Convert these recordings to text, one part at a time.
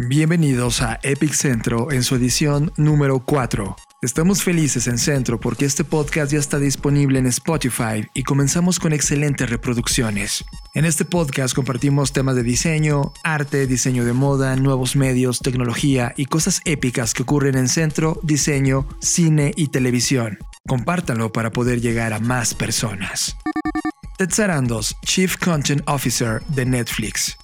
Bienvenidos a Epic Centro en su edición número 4. Estamos felices en Centro porque este podcast ya está disponible en Spotify y comenzamos con excelentes reproducciones. En este podcast compartimos temas de diseño, arte, diseño de moda, nuevos medios, tecnología y cosas épicas que ocurren en Centro, diseño, cine y televisión. Compártanlo para poder llegar a más personas. Ted Sarandos, Chief Content Officer de Netflix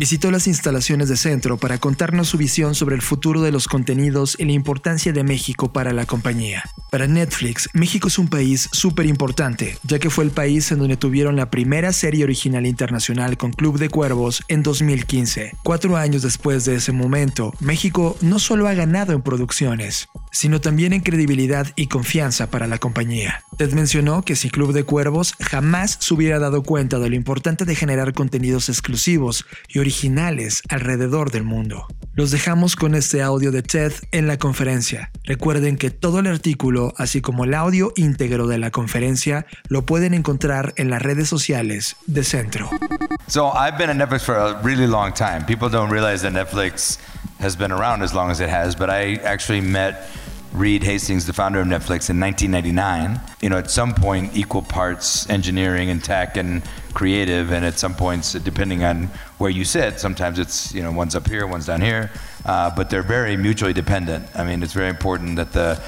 visitó las instalaciones de Centro para contarnos su visión sobre el futuro de los contenidos y la importancia de México para la compañía. Para Netflix, México es un país súper importante, ya que fue el país en donde tuvieron la primera serie original internacional con Club de Cuervos en 2015. Cuatro años después de ese momento, México no solo ha ganado en producciones, sino también en credibilidad y confianza para la compañía. Ted mencionó que sin Club de Cuervos jamás se hubiera dado cuenta de lo importante de generar contenidos exclusivos y originales alrededor del mundo. Los dejamos con este audio de Ted en la conferencia. Recuerden que todo el artículo, así como el audio íntegro de la conferencia, lo pueden encontrar en las redes sociales de Centro. So I've been at Netflix for a really long time. People don't realize that Netflix has been around as long as it has, but I actually met Reed Hastings, the founder of Netflix, in 1999. You know, at some point, equal parts engineering and tech and creative, and at some points, depending on where you sit, sometimes it's you know one's up here, one's down here, uh, but they're very mutually dependent. I mean, it's very important that the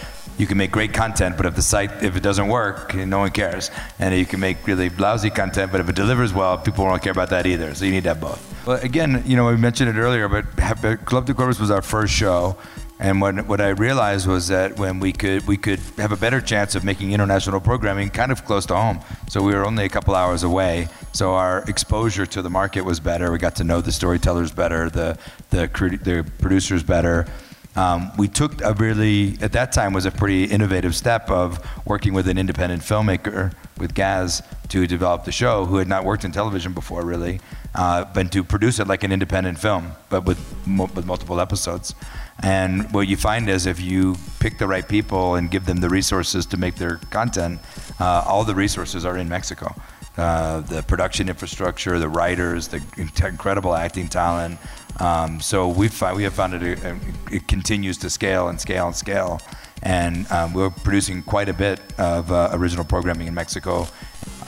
you can make great content, but if the site if it doesn't work, no one cares. And you can make really lousy content, but if it delivers well, people won't care about that either. So you need to have both. But again, you know, we mentioned it earlier, but uh, Club de Cuervos was our first show. And what, what I realized was that when we could we could have a better chance of making international programming kind of close to home. So we were only a couple hours away. So our exposure to the market was better. We got to know the storytellers better, the the, the producers better. Um, we took a really at that time was a pretty innovative step of working with an independent filmmaker with Gaz to develop the show, who had not worked in television before really, uh, but to produce it like an independent film, but with with multiple episodes. And what you find is if you pick the right people and give them the resources to make their content, uh, all the resources are in Mexico. Uh, the production infrastructure, the writers, the incredible acting talent. Um, so we we have found it, it continues to scale and scale and scale. And um, we're producing quite a bit of uh, original programming in Mexico.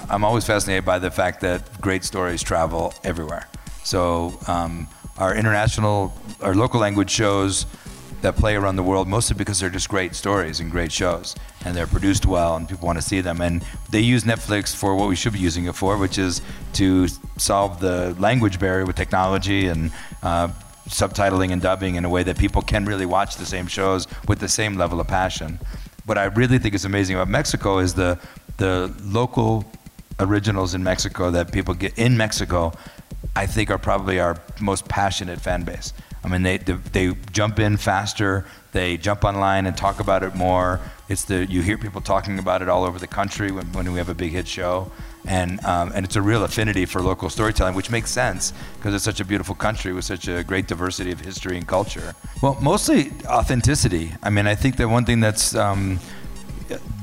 I'm always fascinated by the fact that great stories travel everywhere. So um, our international, our local language shows that play around the world, mostly because they're just great stories and great shows, and they're produced well, and people want to see them. And they use Netflix for what we should be using it for, which is to solve the language barrier with technology and uh, subtitling and dubbing in a way that people can really watch the same shows with the same level of passion. What I really think is amazing about Mexico is the the local originals in Mexico that people get in Mexico I think are probably our most passionate fan base. I mean, they, they jump in faster. They jump online and talk about it more. It's the you hear people talking about it all over the country when, when we have a big hit show, and um, and it's a real affinity for local storytelling, which makes sense because it's such a beautiful country with such a great diversity of history and culture. Well, mostly authenticity. I mean, I think that one thing that's um,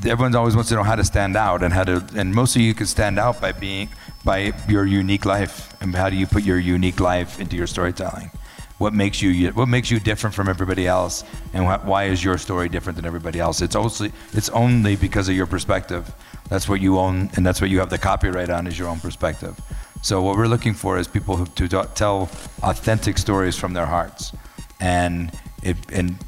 everyone always wants to know how to stand out and how to, and mostly you can stand out by being by your unique life and how do you put your unique life into your storytelling what makes you what makes you different from everybody else and wh- why is your story different than everybody else? It's only it's only because of your perspective. That's what you own and that's what you have the copyright on is your own perspective. So what we're looking for is people who to tell authentic stories from their hearts. And it and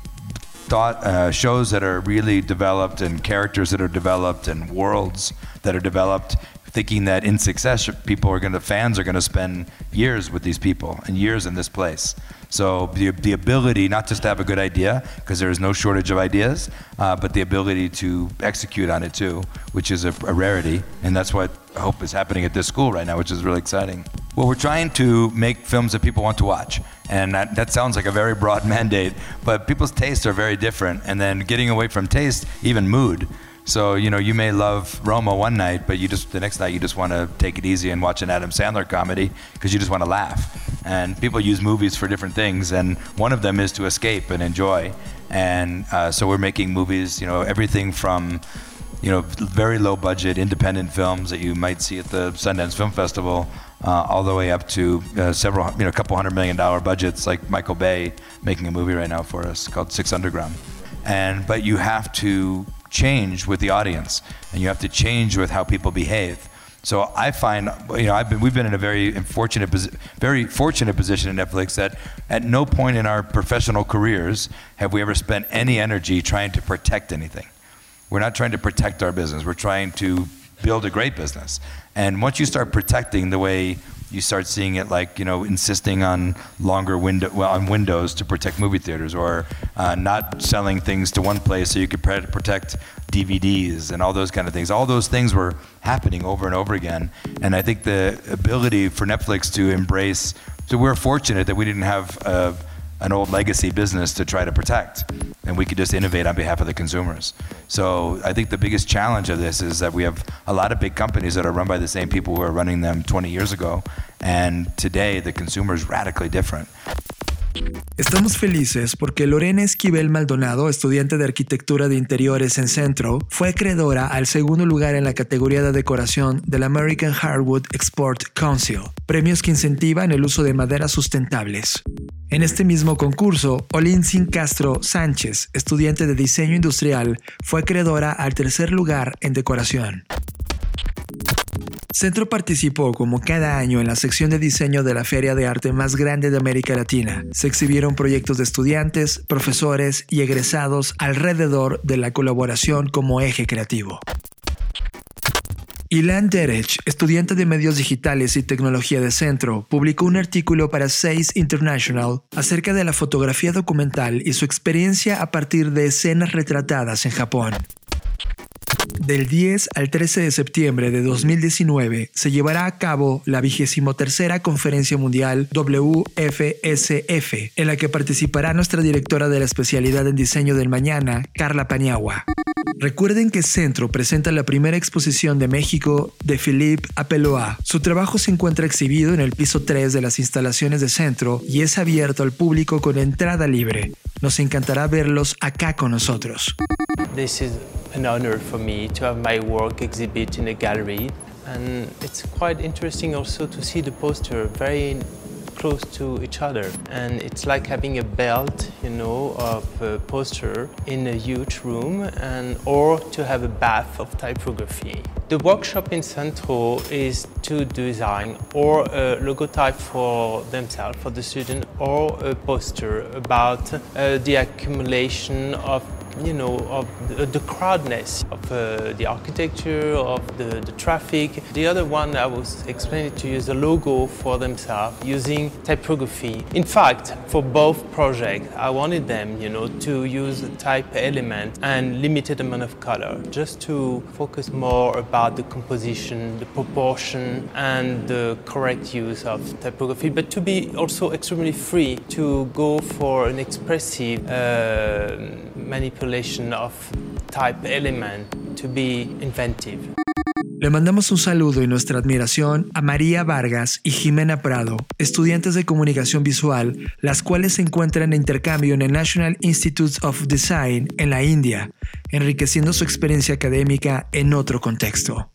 thought uh, shows that are really developed and characters that are developed and worlds that are developed thinking that in success, people are going to, fans are going to spend years with these people and years in this place. So the, the ability not just to have a good idea, because there is no shortage of ideas, uh, but the ability to execute on it too, which is a, a rarity. And that's what I hope is happening at this school right now, which is really exciting. Well, we're trying to make films that people want to watch. And that, that sounds like a very broad mandate, but people's tastes are very different. And then getting away from taste, even mood. So you know, you may love Roma one night, but you just the next night you just want to take it easy and watch an Adam Sandler comedy because you just want to laugh. And people use movies for different things, and one of them is to escape and enjoy. And uh, so we're making movies, you know, everything from you know very low budget independent films that you might see at the Sundance Film Festival uh, all the way up to uh, several, you know, a couple hundred million dollar budgets, like Michael Bay making a movie right now for us called Six Underground. And but you have to change with the audience, and you have to change with how people behave. So I find, you know, I've been, we've been in a very fortunate, very fortunate position at Netflix that at no point in our professional careers have we ever spent any energy trying to protect anything. We're not trying to protect our business. We're trying to build a great business. And once you start protecting the way you start seeing it like you know insisting on longer window well, on windows to protect movie theaters or uh, not selling things to one place so you could protect DVDs and all those kind of things. All those things were happening over and over again, and I think the ability for Netflix to embrace. So we're fortunate that we didn't have. An old legacy business to try to protect. And we could just innovate on behalf of the consumers. So I think the biggest challenge of this is that we have a lot of big companies that are run by the same people who are running them 20 years ago. And today the consumer is radically different. Estamos felices porque Lorena Esquivel Maldonado, estudiante de arquitectura de interiores en Centro, fue acreedora al segundo lugar en la categoría de decoración del American Hardwood Export Council, premios que incentivan el uso de maderas sustentables. En este mismo concurso, Olinsin Castro Sánchez, estudiante de diseño industrial, fue acreedora al tercer lugar en decoración. Centro participó como cada año en la sección de diseño de la feria de arte más grande de América Latina. Se exhibieron proyectos de estudiantes, profesores y egresados alrededor de la colaboración como eje creativo. Ilan Derech, estudiante de medios digitales y tecnología de centro, publicó un artículo para Seize International acerca de la fotografía documental y su experiencia a partir de escenas retratadas en Japón. Del 10 al 13 de septiembre de 2019 se llevará a cabo la vigésimo tercera conferencia mundial WFSF, en la que participará nuestra directora de la especialidad en diseño del mañana, Carla Paniagua. Recuerden que Centro presenta la primera exposición de México de Philippe Apeloa. Su trabajo se encuentra exhibido en el piso 3 de las instalaciones de Centro y es abierto al público con entrada libre. Nos encantará verlos acá con nosotros. This is an honor for me to have my work exhibit in a gallery and it's quite interesting also to see the poster very close to each other. And it's like having a belt, you know, of a poster in a huge room and or to have a bath of typography. The workshop in Centro is to design or a logotype for themselves, for the student, or a poster about uh, the accumulation of you know, of the, the crowdness of uh, the architecture, of the, the traffic. The other one I was explaining to you is the logo for themselves using typography. In fact, for both projects, I wanted them, you know, to use type element and limited amount of color, just to focus more about the composition, the proportion, and the correct use of typography, but to be also extremely free to go for an expressive uh, manipulation Le mandamos un saludo y nuestra admiración a María Vargas y Jimena Prado, estudiantes de comunicación visual, las cuales se encuentran en intercambio en el National Institute of Design en la India, enriqueciendo su experiencia académica en otro contexto.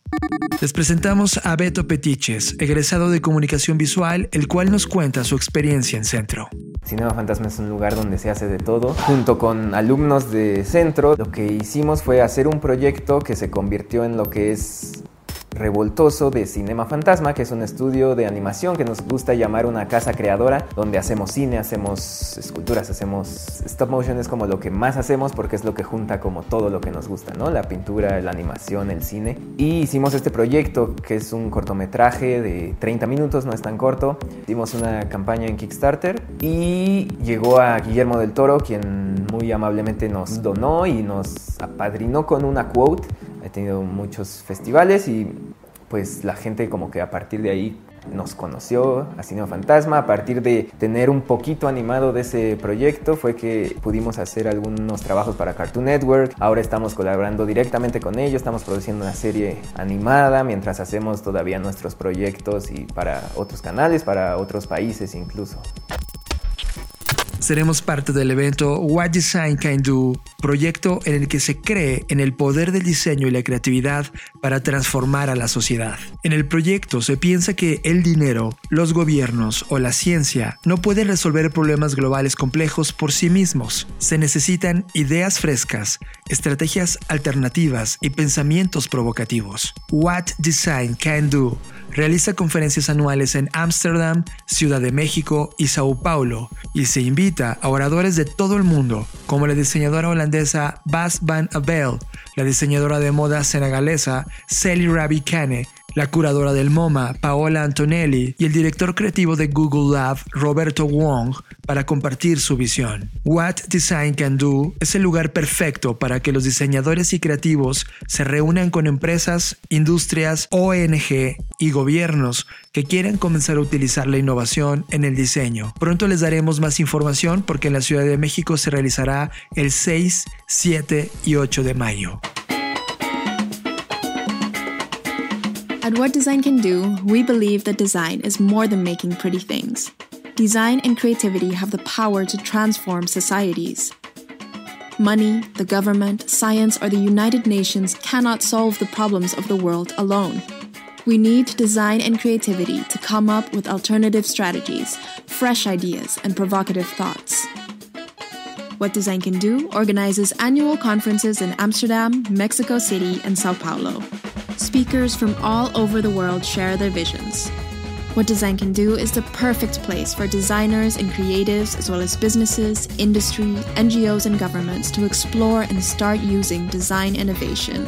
Les presentamos a Beto Petiches, egresado de comunicación visual, el cual nos cuenta su experiencia en Centro. Cinema Fantasma es un lugar donde se hace de todo. Junto con alumnos de Centro, lo que hicimos fue hacer un proyecto que se convirtió en lo que es revoltoso de Cinema Fantasma, que es un estudio de animación que nos gusta llamar una casa creadora, donde hacemos cine, hacemos esculturas, hacemos stop motion, es como lo que más hacemos porque es lo que junta como todo lo que nos gusta, ¿no? La pintura, la animación, el cine. Y hicimos este proyecto que es un cortometraje de 30 minutos, no es tan corto. Hicimos una campaña en Kickstarter y llegó a Guillermo del Toro, quien muy amablemente nos donó y nos apadrinó con una quote he tenido muchos festivales y pues la gente como que a partir de ahí nos conoció a Cinema Fantasma. A partir de tener un poquito animado de ese proyecto fue que pudimos hacer algunos trabajos para Cartoon Network. Ahora estamos colaborando directamente con ellos, estamos produciendo una serie animada mientras hacemos todavía nuestros proyectos y para otros canales, para otros países incluso. Seremos parte del evento What Design Can Do, proyecto en el que se cree en el poder del diseño y la creatividad para transformar a la sociedad. En el proyecto se piensa que el dinero, los gobiernos o la ciencia no pueden resolver problemas globales complejos por sí mismos. Se necesitan ideas frescas, estrategias alternativas y pensamientos provocativos. What Design Can Do realiza conferencias anuales en Ámsterdam, Ciudad de México y Sao Paulo y se invita a oradores de todo el mundo, como la diseñadora holandesa Bas van Abel, la diseñadora de moda senegalesa Sally Rabi Kane la curadora del MoMA, Paola Antonelli, y el director creativo de Google Lab, Roberto Wong, para compartir su visión. What Design Can Do es el lugar perfecto para que los diseñadores y creativos se reúnan con empresas, industrias, ONG y gobiernos que quieren comenzar a utilizar la innovación en el diseño. Pronto les daremos más información porque en la Ciudad de México se realizará el 6, 7 y 8 de mayo. At What Design Can Do, we believe that design is more than making pretty things. Design and creativity have the power to transform societies. Money, the government, science, or the United Nations cannot solve the problems of the world alone. We need design and creativity to come up with alternative strategies, fresh ideas, and provocative thoughts. What Design Can Do organizes annual conferences in Amsterdam, Mexico City, and Sao Paulo. Speakers from all over the world share their visions. What Design Can Do is the perfect place for designers and creatives, as well as businesses, industry, NGOs, and governments to explore and start using design innovation.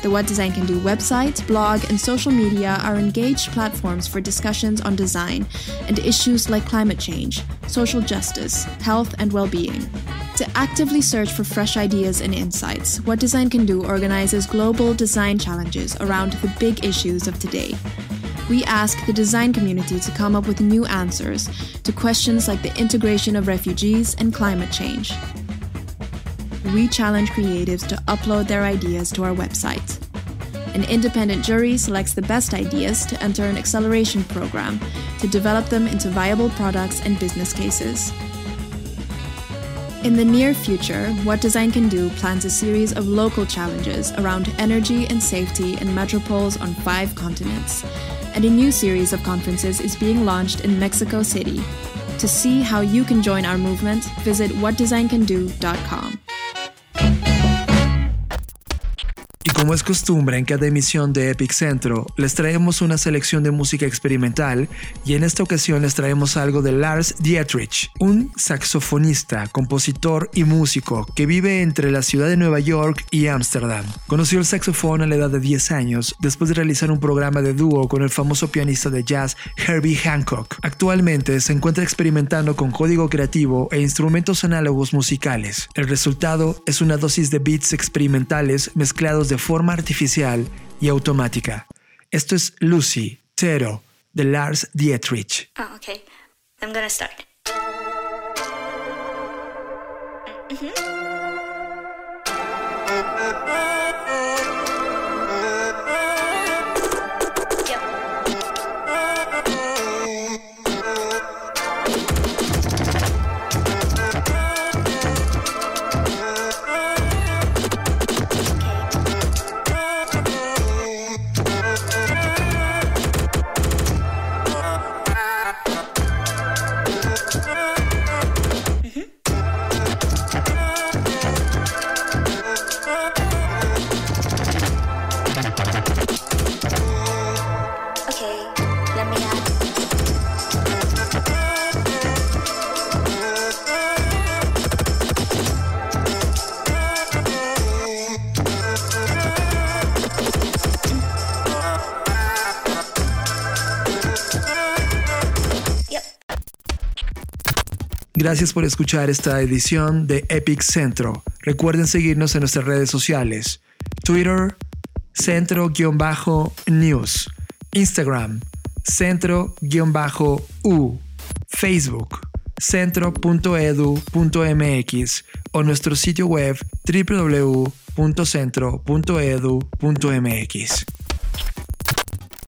The What Design Can Do website, blog, and social media are engaged platforms for discussions on design and issues like climate change, social justice, health, and well being. To actively search for fresh ideas and insights, What Design Can Do organizes global design challenges around the big issues of today. We ask the design community to come up with new answers to questions like the integration of refugees and climate change. We challenge creatives to upload their ideas to our website. An independent jury selects the best ideas to enter an acceleration program to develop them into viable products and business cases. In the near future, What Design Can Do plans a series of local challenges around energy and safety in metropoles on five continents. And a new series of conferences is being launched in Mexico City. To see how you can join our movement, visit whatdesigncando.com. como es costumbre en cada emisión de Epic Centro, les traemos una selección de música experimental y en esta ocasión les traemos algo de Lars Dietrich, un saxofonista, compositor y músico que vive entre la ciudad de Nueva York y Ámsterdam. Conoció el saxofón a la edad de 10 años después de realizar un programa de dúo con el famoso pianista de jazz Herbie Hancock. Actualmente se encuentra experimentando con código creativo e instrumentos análogos musicales. El resultado es una dosis de beats experimentales mezclados de forma artificial y automática. Esto es Lucy, Zero, de Lars Dietrich. Start. Okay, Gracias por escuchar esta edición de Epic Centro. Recuerden seguirnos en nuestras redes sociales. Twitter, centro-news. Instagram, centro-u. Facebook, centro.edu.mx o nuestro sitio web www.centro.edu.mx.